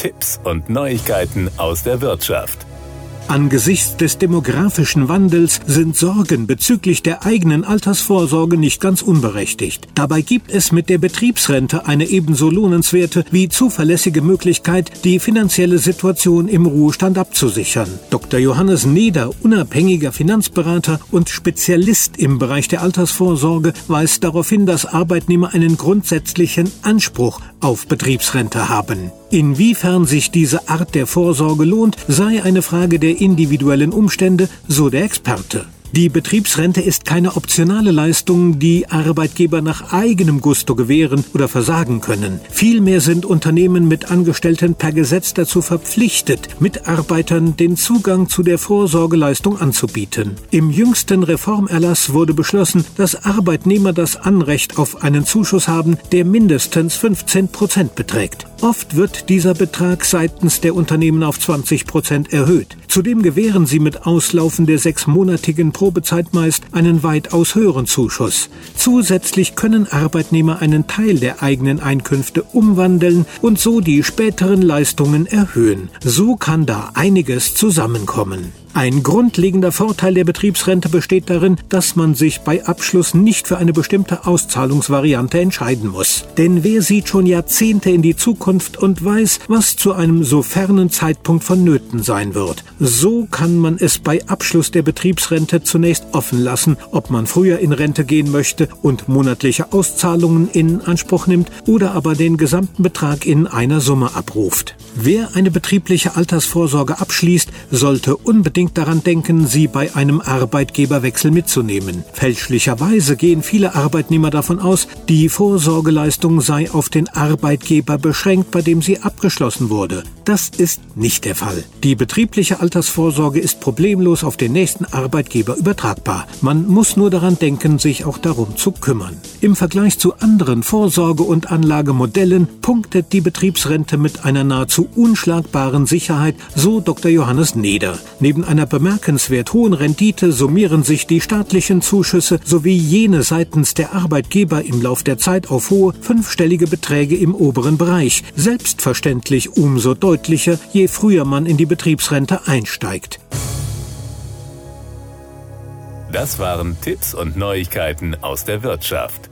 Tipps und Neuigkeiten aus der Wirtschaft. Angesichts des demografischen Wandels sind Sorgen bezüglich der eigenen Altersvorsorge nicht ganz unberechtigt. Dabei gibt es mit der Betriebsrente eine ebenso lohnenswerte wie zuverlässige Möglichkeit, die finanzielle Situation im Ruhestand abzusichern. Dr. Johannes Neder, unabhängiger Finanzberater und Spezialist im Bereich der Altersvorsorge, weist darauf hin, dass Arbeitnehmer einen grundsätzlichen Anspruch auf Betriebsrente haben. Inwiefern sich diese Art der Vorsorge lohnt, sei eine Frage der individuellen Umstände, so der Experte. Die Betriebsrente ist keine optionale Leistung, die Arbeitgeber nach eigenem Gusto gewähren oder versagen können. Vielmehr sind Unternehmen mit Angestellten per Gesetz dazu verpflichtet, Mitarbeitern den Zugang zu der Vorsorgeleistung anzubieten. Im jüngsten Reformerlass wurde beschlossen, dass Arbeitnehmer das Anrecht auf einen Zuschuss haben, der mindestens 15 Prozent beträgt. Oft wird dieser Betrag seitens der Unternehmen auf 20 Prozent erhöht. Zudem gewähren sie mit Auslaufen der sechsmonatigen Probezeit meist einen weitaus höheren Zuschuss. Zusätzlich können Arbeitnehmer einen Teil der eigenen Einkünfte umwandeln und so die späteren Leistungen erhöhen. So kann da einiges zusammenkommen. Ein grundlegender Vorteil der Betriebsrente besteht darin, dass man sich bei Abschluss nicht für eine bestimmte Auszahlungsvariante entscheiden muss. Denn wer sieht schon Jahrzehnte in die Zukunft und weiß, was zu einem so fernen Zeitpunkt vonnöten sein wird. So kann man es bei Abschluss der Betriebsrente zunächst offen lassen, ob man früher in Rente gehen möchte und monatliche Auszahlungen in Anspruch nimmt oder aber den gesamten Betrag in einer Summe abruft. Wer eine betriebliche Altersvorsorge abschließt, sollte unbedingt unbedingt daran denken, sie bei einem Arbeitgeberwechsel mitzunehmen. Fälschlicherweise gehen viele Arbeitnehmer davon aus, die Vorsorgeleistung sei auf den Arbeitgeber beschränkt, bei dem sie abgeschlossen wurde. Das ist nicht der Fall. Die betriebliche Altersvorsorge ist problemlos auf den nächsten Arbeitgeber übertragbar. Man muss nur daran denken, sich auch darum zu kümmern. Im Vergleich zu anderen Vorsorge- und Anlagemodellen punktet die Betriebsrente mit einer nahezu unschlagbaren Sicherheit, so Dr. Johannes Neder. Neben einer bemerkenswert hohen Rendite summieren sich die staatlichen Zuschüsse sowie jene seitens der Arbeitgeber im Lauf der Zeit auf hohe fünfstellige Beträge im oberen Bereich. Selbstverständlich umso deutlicher, je früher man in die Betriebsrente einsteigt. Das waren Tipps und Neuigkeiten aus der Wirtschaft.